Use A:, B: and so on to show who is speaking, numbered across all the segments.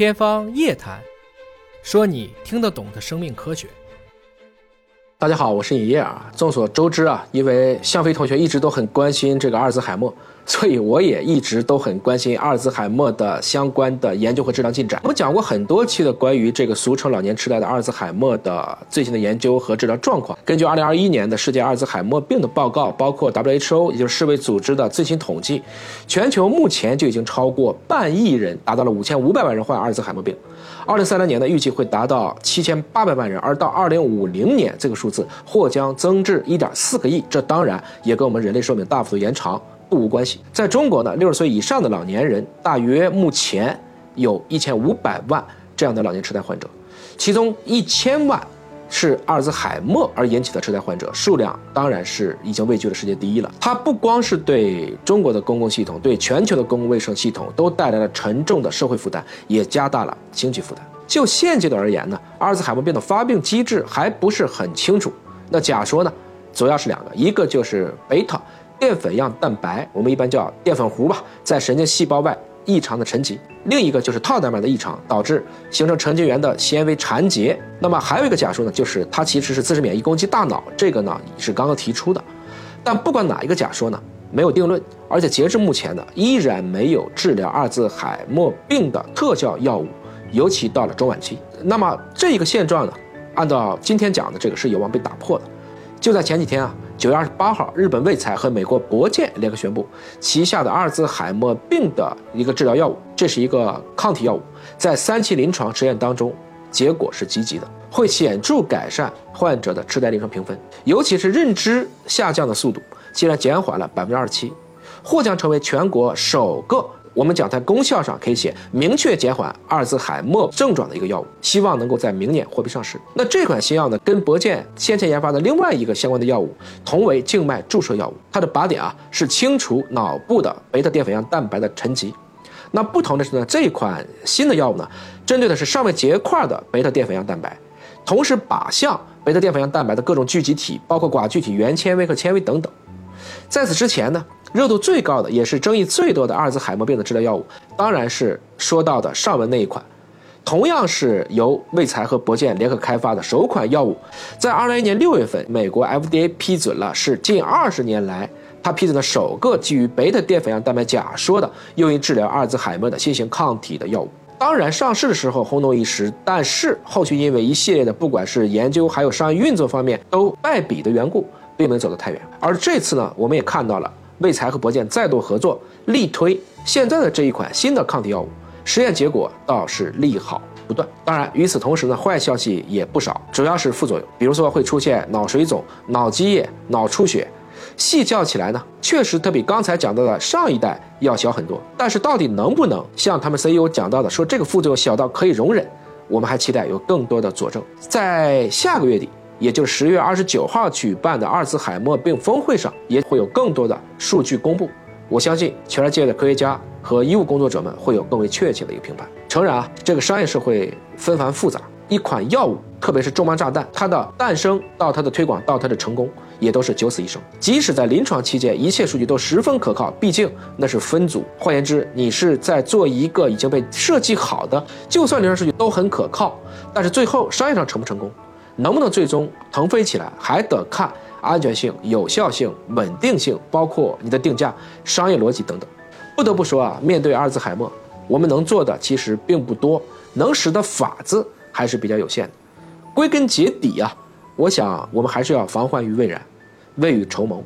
A: 天方夜谭，说你听得懂的生命科学。
B: 大家好，我是尹烨啊。众所周知啊，因为向飞同学一直都很关心这个阿尔兹海默，所以我也一直都很关心阿尔兹海默的相关的研究和治疗进展。我们讲过很多期的关于这个俗称老年痴呆的阿尔兹海默的最新的研究和治疗状况。根据2021年的世界阿尔兹海默病的报告，包括 WHO 也就是世卫组织的最新统计，全球目前就已经超过半亿人，达到了5500万人患阿尔兹海默病。2030年呢，预计会达到7800万人，而到2050年，这个数字或将增至1.4个亿。这当然也跟我们人类寿命大幅度延长不无关系。在中国呢，六十岁以上的老年人大约目前有一千五百万这样的老年痴呆患者，其中一千万是阿尔兹海默而引起的痴呆患者，数量当然是已经位居了世界第一了。它不光是对中国的公共系统，对全球的公共卫生系统都带来了沉重的社会负担，也加大了经济负担。就现阶段而言呢，阿尔兹海默病的发病机制还不是很清楚。那假说呢，主要是两个，一个就是贝塔淀粉样蛋白，我们一般叫淀粉糊吧，在神经细胞外异常的沉积；另一个就是套蛋白的异常，导致形成神经元的纤维缠结。那么还有一个假说呢，就是它其实是自身免疫攻击大脑，这个呢也是刚刚提出的。但不管哪一个假说呢，没有定论，而且截至目前呢，依然没有治疗阿尔兹海默病的特效药物。尤其到了中晚期，那么这个现状呢，按照今天讲的这个是有望被打破的。就在前几天啊，九月二十八号，日本卫材和美国博健联合宣布，旗下的阿尔兹海默病的一个治疗药物，这是一个抗体药物，在三期临床实验当中，结果是积极的，会显著改善患者的痴呆临床评分，尤其是认知下降的速度，竟然减缓了百分之二十七，或将成为全国首个。我们讲在功效上可以写明确减缓阿尔兹海默症状的一个药物，希望能够在明年货币上市。那这款新药呢，跟博健先前研发的另外一个相关的药物同为静脉注射药物，它的靶点啊是清除脑部的贝塔淀粉样蛋白的沉积。那不同的是呢，这款新的药物呢，针对的是尚未结块的贝塔淀粉样蛋白，同时靶向贝塔淀粉样蛋白的各种聚集体，包括寡聚体、原纤维和纤维等等。在此之前呢。热度最高的，也是争议最多的阿尔兹海默病的治疗药物，当然是说到的上文那一款，同样是由卫材和博健联合开发的首款药物，在二零一年六月份，美国 FDA 批准了，是近二十年来他批准的首个基于贝塔淀粉样蛋白假说的用于治疗阿尔兹海默的新型抗体的药物。当然，上市的时候轰动一时，但是后续因为一系列的不管是研究还有商业运作方面都败笔的缘故，并没有走得太远。而这次呢，我们也看到了。卫材和博健再度合作，力推现在的这一款新的抗体药物，实验结果倒是利好不断。当然，与此同时呢，坏消息也不少，主要是副作用，比如说会出现脑水肿、脑积液、脑出血。细较起来呢，确实它比刚才讲到的上一代要小很多。但是到底能不能像他们 CEO 讲到的，说这个副作用小到可以容忍？我们还期待有更多的佐证。在下个月底。也就是十月二十九号举办的阿尔茨海默病峰会上，也会有更多的数据公布。我相信全世界的科学家和医务工作者们会有更为确切的一个评判。诚然啊，这个商业社会纷繁复杂，一款药物，特别是重磅炸弹，它的诞生到它的推广到它的成功，也都是九死一生。即使在临床期间，一切数据都十分可靠，毕竟那是分组。换言之，你是在做一个已经被设计好的，就算临床数据都很可靠，但是最后商业上成不成功？能不能最终腾飞起来，还得看安全性、有效性、稳定性，包括你的定价、商业逻辑等等。不得不说啊，面对阿尔兹海默，我们能做的其实并不多，能使的法子还是比较有限的。归根结底啊，我想我们还是要防患于未然，未雨绸缪。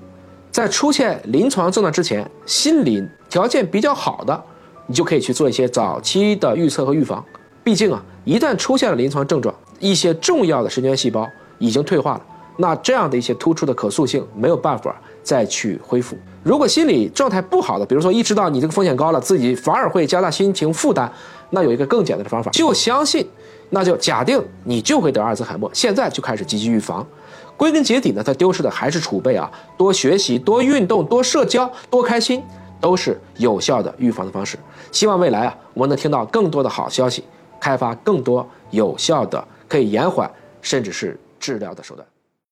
B: 在出现临床症状之前，心理条件比较好的，你就可以去做一些早期的预测和预防。毕竟啊，一旦出现了临床症状，一些重要的神经元细胞已经退化了，那这样的一些突出的可塑性没有办法再去恢复。如果心理状态不好的，比如说意识到你这个风险高了，自己反而会加大心情负担，那有一个更简单的方法，就相信，那就假定你就会得阿尔兹海默，现在就开始积极预防。归根结底呢，它丢失的还是储备啊，多学习、多运动、多社交、多开心，都是有效的预防的方式。希望未来啊，我们能听到更多的好消息。开发更多有效的可以延缓甚至是治疗的手段。